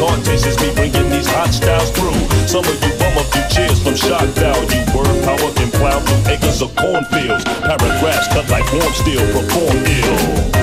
heart chases me bringing these hot styles through. Some of you bum up you cheers from shot down. You word power can plow through acres of cornfields. Paragraphs cut like warm steel, perform ill.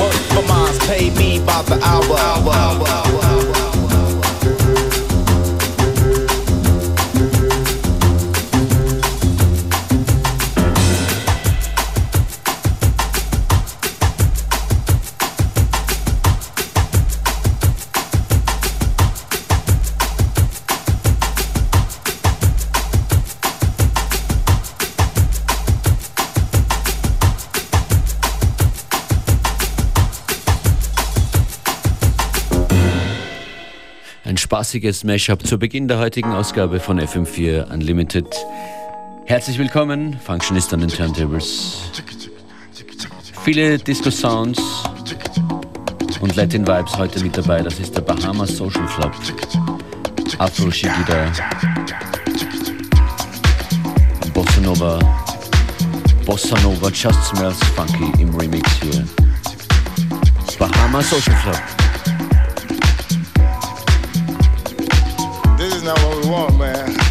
Work for mines, pay me by the hour. hour. spaßiges Mashup zu Beginn der heutigen Ausgabe von FM4 Unlimited. Herzlich willkommen, Functionist an den Turntables. Viele Disco-Sounds und Latin Vibes heute mit dabei. Das ist der Bahamas Social Club. Afro Shigida. Bossa Nova. Bossa Nova Just Smells Funky im Remix hier. Bahamas Social Club. now one man.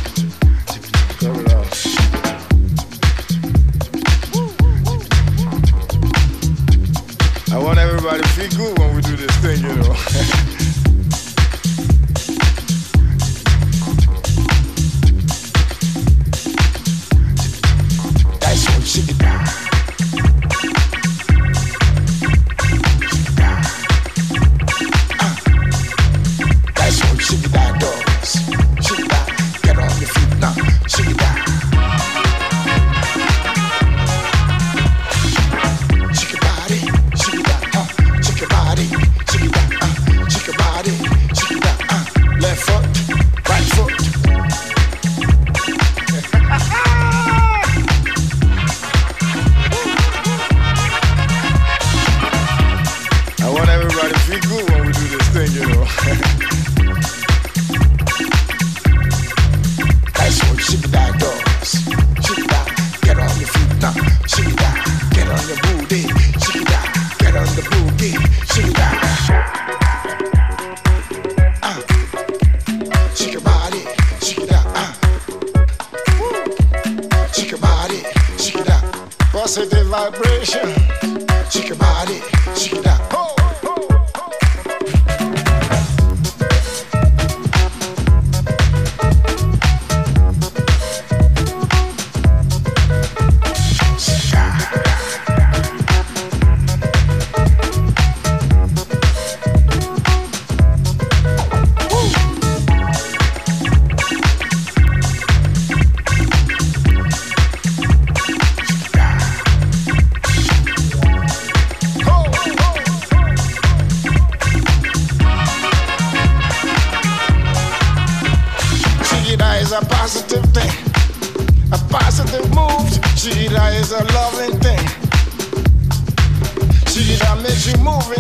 Moving,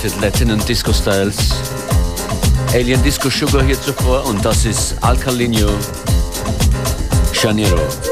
FM4 Unlimited Latin und Disco Styles. Alien Disco Sugar hier zuvor und das ist Alcalino Janeiro.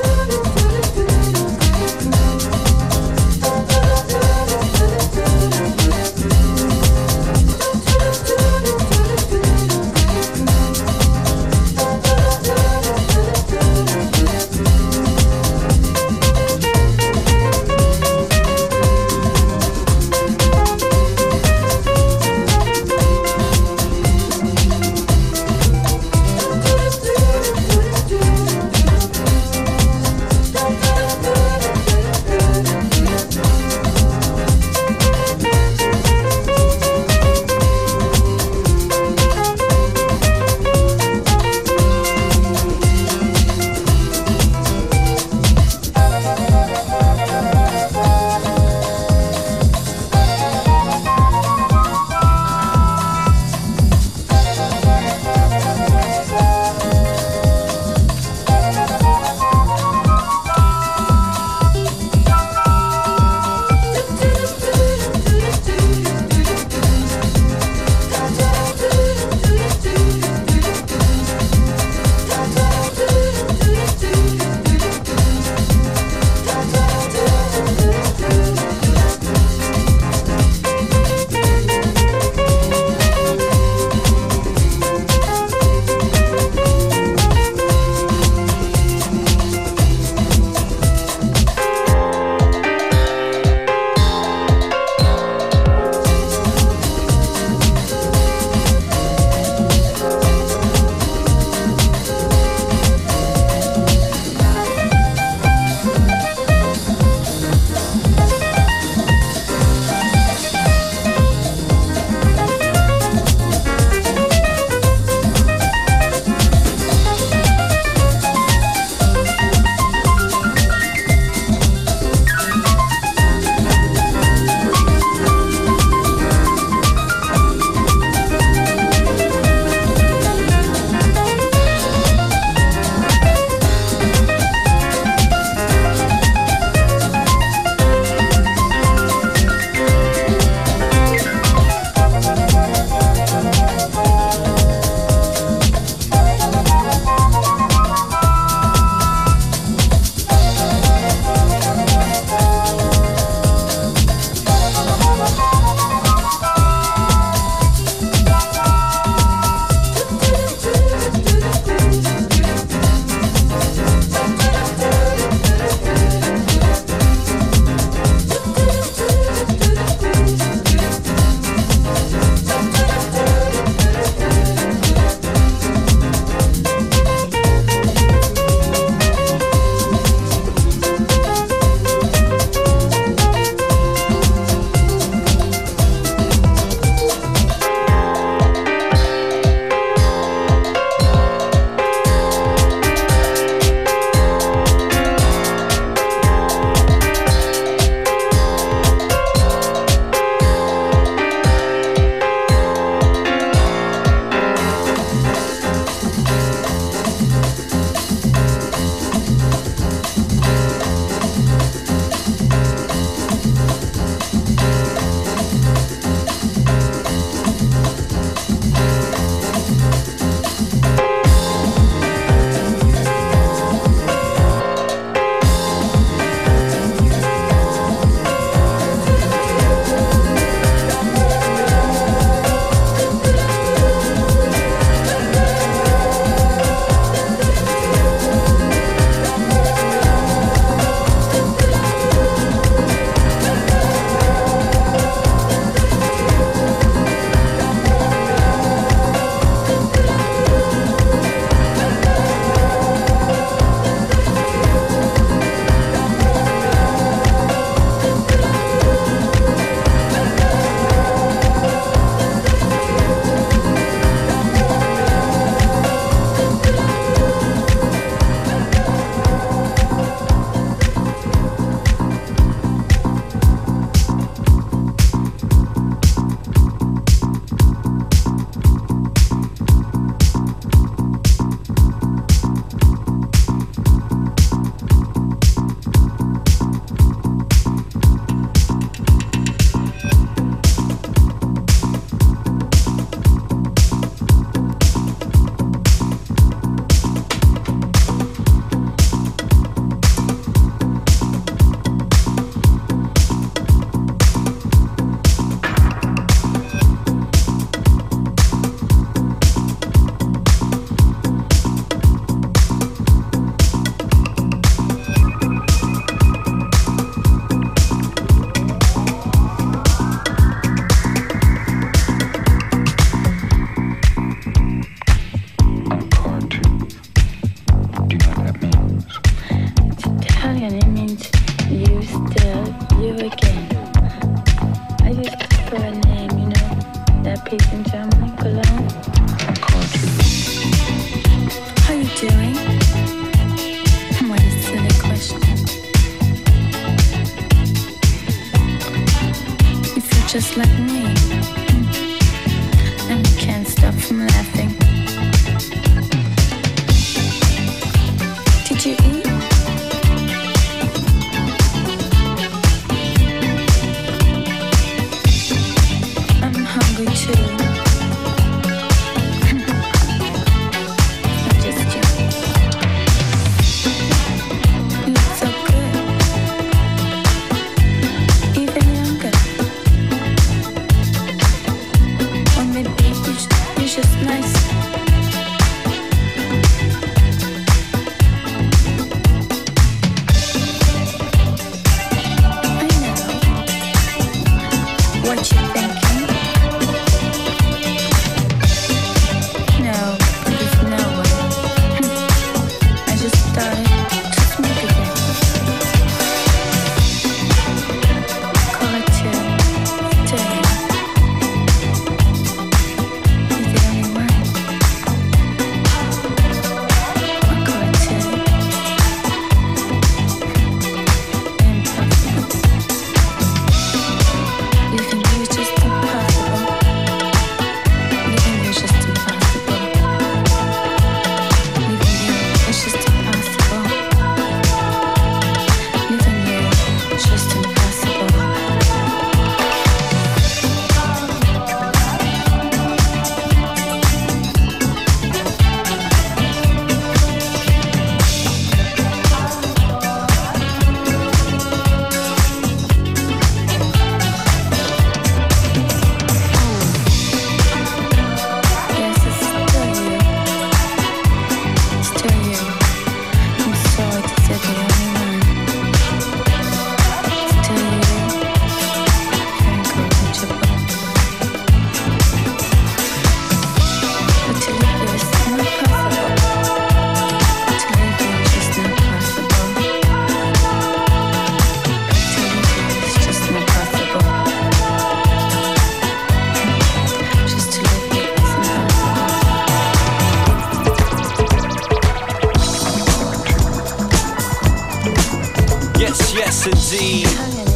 Yes, yes, indeed.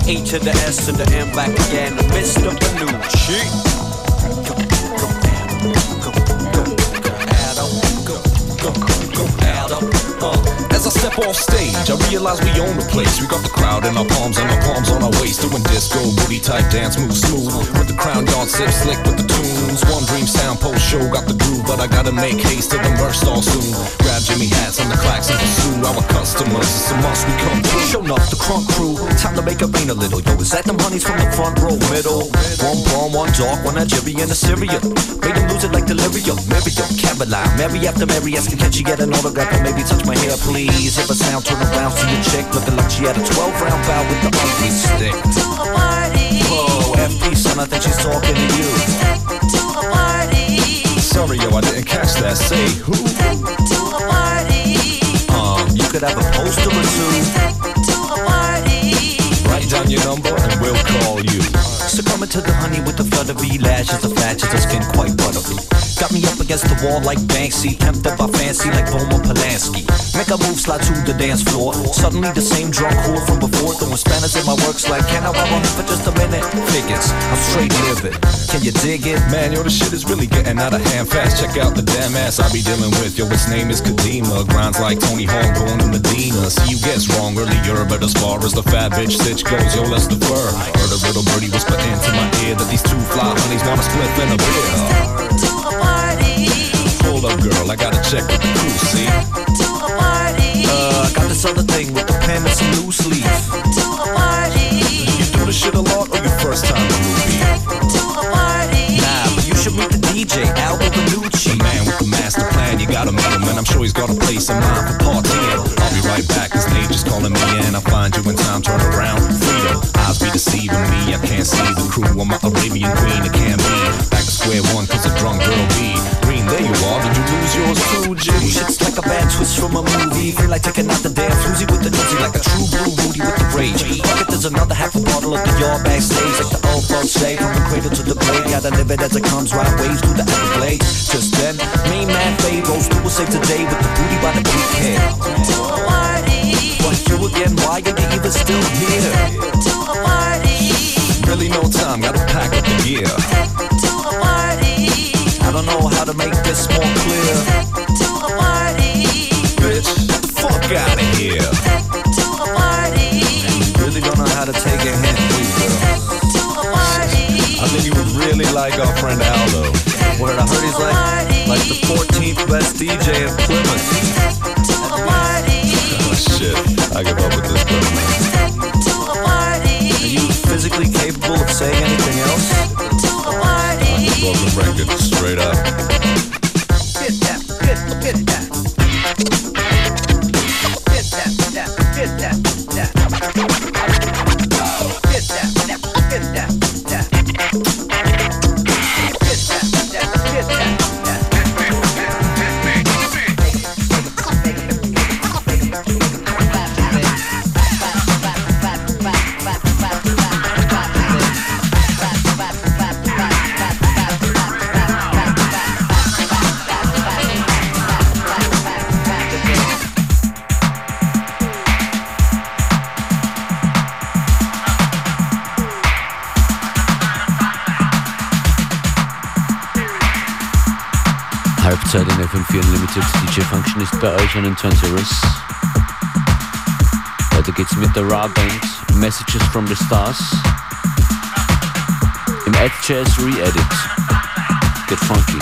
A to the S to the M back again. Mr. Uh. As I step off stage, I realize we own the place. We got the crowd in our palms and our palms on our waist. Doing disco, booty type dance, move smooth. With the crown yard, sip slick with the tunes. One dream sound, post show, got the groove. But I gotta make haste to the merch all soon. Jimmy hats on the clacks and pursue our customers. It's a must we come through. Show enough the crunk crew. Time to make it rain a little. Yo, is that them honeys from the front row middle? One bomb, one dark, one Nigerian, a Syria. Made them lose it like delirium. Miriam, Caroline, Mary after Mary asking, can she get an autograph or maybe touch my hair, please? If a sound, turn around, see a chick looking like she had a 12 round bow with the ugly stick. to a party. Whoa, FP son, I think she's talking to you. Sorry, yo, I didn't catch that. Say who? Take me to a party. Um, you could have a poster or two. Take me to a party. Write down your number and we'll call you. Succumbing to the honey with the fluttery lashes, the flashes, her skin quite buttery. Got me up against the wall like Banksy, tempted by fancy like Roman Polanski. Make a move, slide to the dance floor. Suddenly the same drunk whore from before, throwing spanners in my works like, can I run for just a minute? Figures, I'm straight livid. Can you dig it? Man, yo, the shit is really getting out of hand fast. Check out the damn ass I be dealing with. Yo, its name is Kadima. Grinds like Tony Hawk going to Medina. See, you guess wrong earlier, but as far as the fat bitch stitch goes, yo, let's defer. Heard a little birdie whisper into my ear that these two fly honeys wanna split in a beer. Take me to a party. Hold up, girl, I gotta check with the crew, see? To a party. Uh, I got this other thing with the pen and some loose leaf. To a party. You do this shit a lot or your first time to movie? To a party. Nah, but you should meet the DJ, Benucci. The man with the master plan, you gotta meet him, and I'm sure he's got a place in mind for partying. I'll be right back, his name calling me in. I'll find you in time, turn around. Freedom, eyes be deceiving me, I can't see the crew. I'm my Arabian queen, it can't be. Back to square one, twist from a movie. Feel like taking out the damn floozy with the nosy, like a true blue booty with the rage. Bucket, there's another half a bottle of the yard backstage, like the old folks say, from the cradle to the blade. Gotta live it as it comes, right waves through the Everglades. Just then, main man fade rolls through a save today with the booty by the weekend. What you again, why are you even still here? Really no time, gotta pack up the gear. Take me to a party. I don't know how to make this more clear. our friend Aldo. What I heard he's like, like the 14th best DJ in Plymouth. Ah, oh, shit, I give up with this bro. Are you physically capable of saying anything else? I can records. nicht bei euch an den Turntables. Heute geht's mit der Rah Band Messages from the Stars im Edge Jazz Re-Edit. Get funky.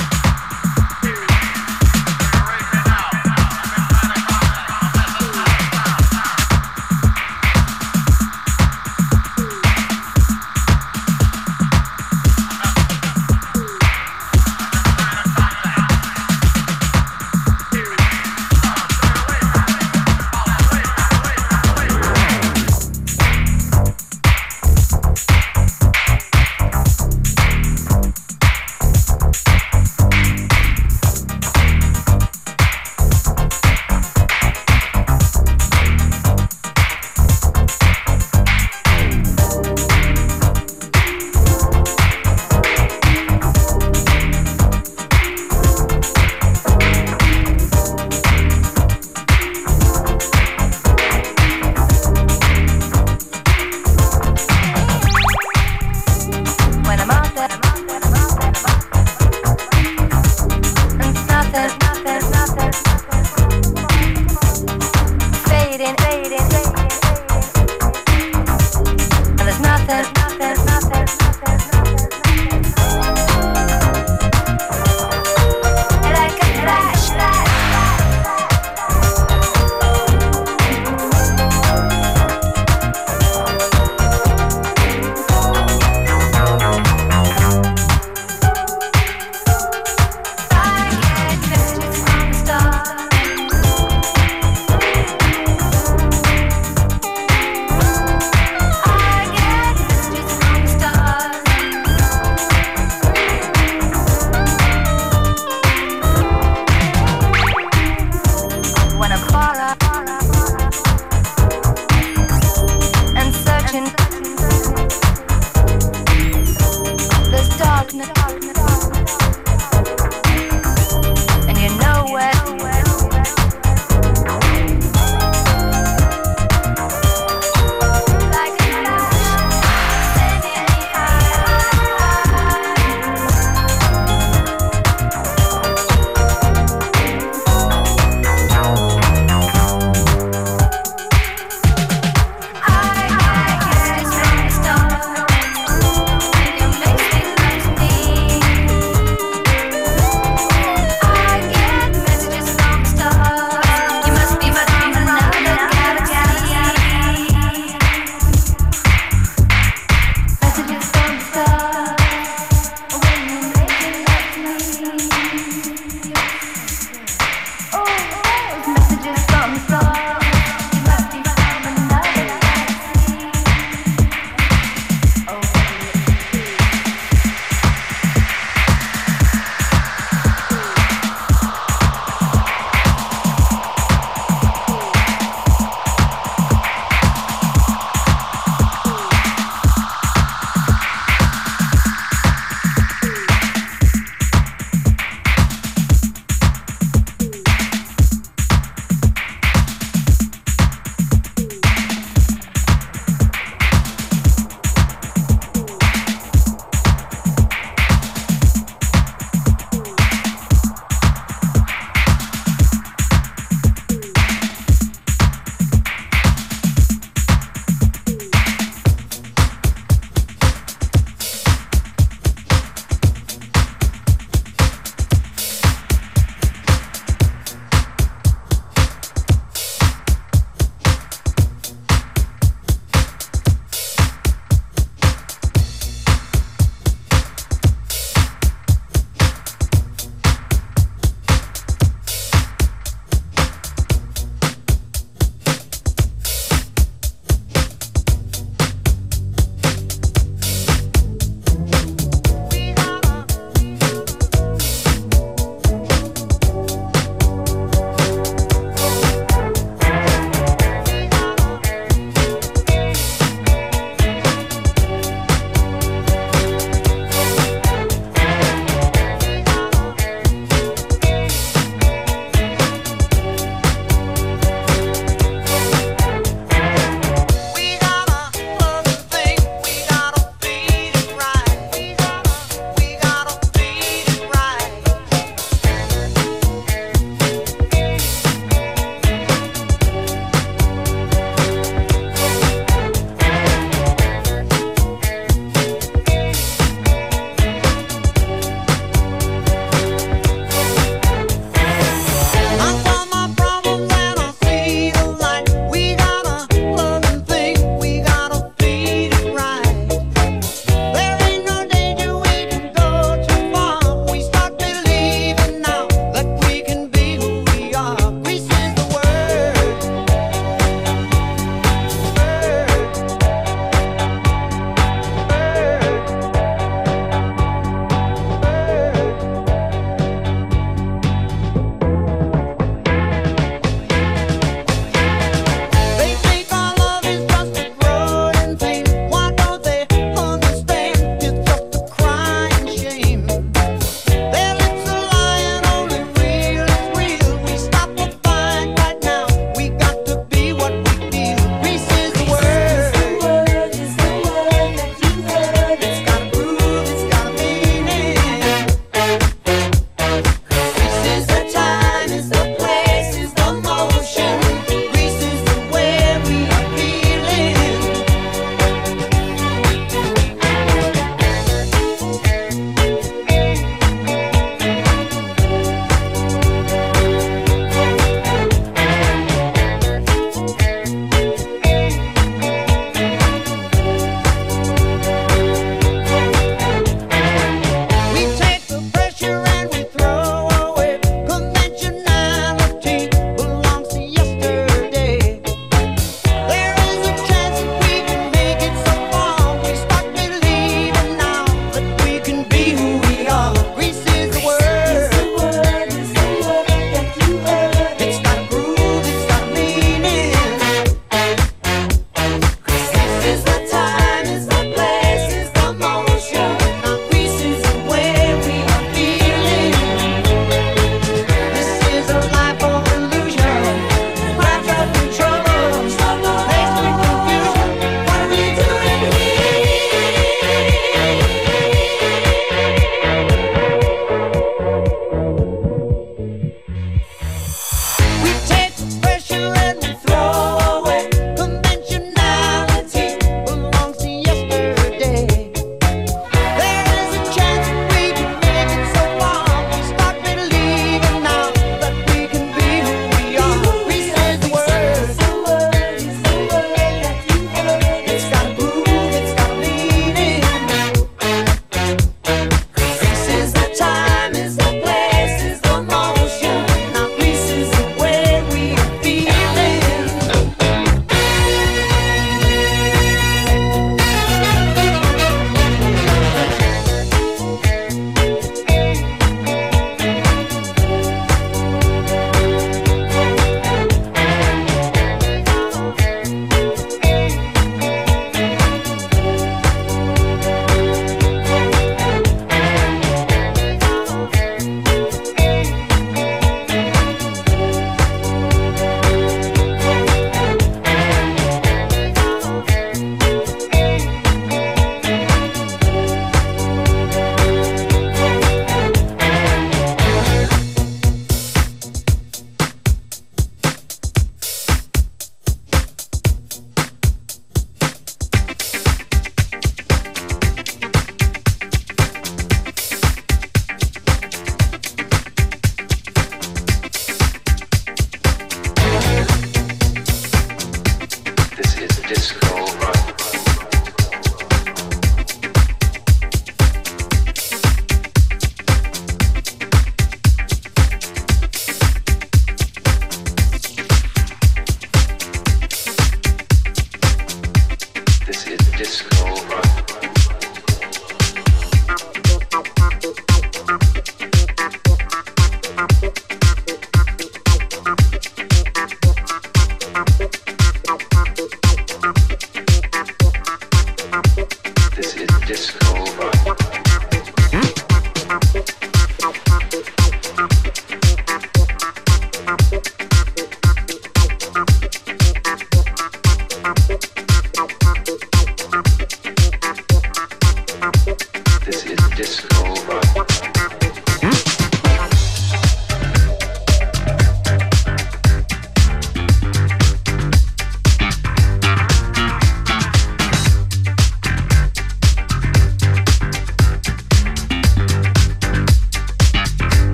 Bye.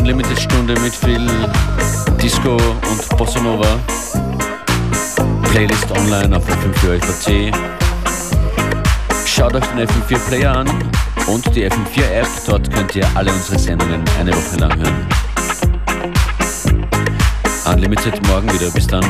Unlimited Stunde mit viel Disco und Bossa Nova. Playlist online auf FM4 Schaut euch den FM4 Player an und die FM4 App. Dort könnt ihr alle unsere Sendungen eine Woche lang hören. Unlimited morgen wieder. Bis dann.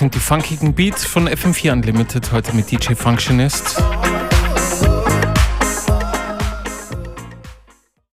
Sind die funkigen Beats von FM4 Unlimited, heute mit DJ Functionist.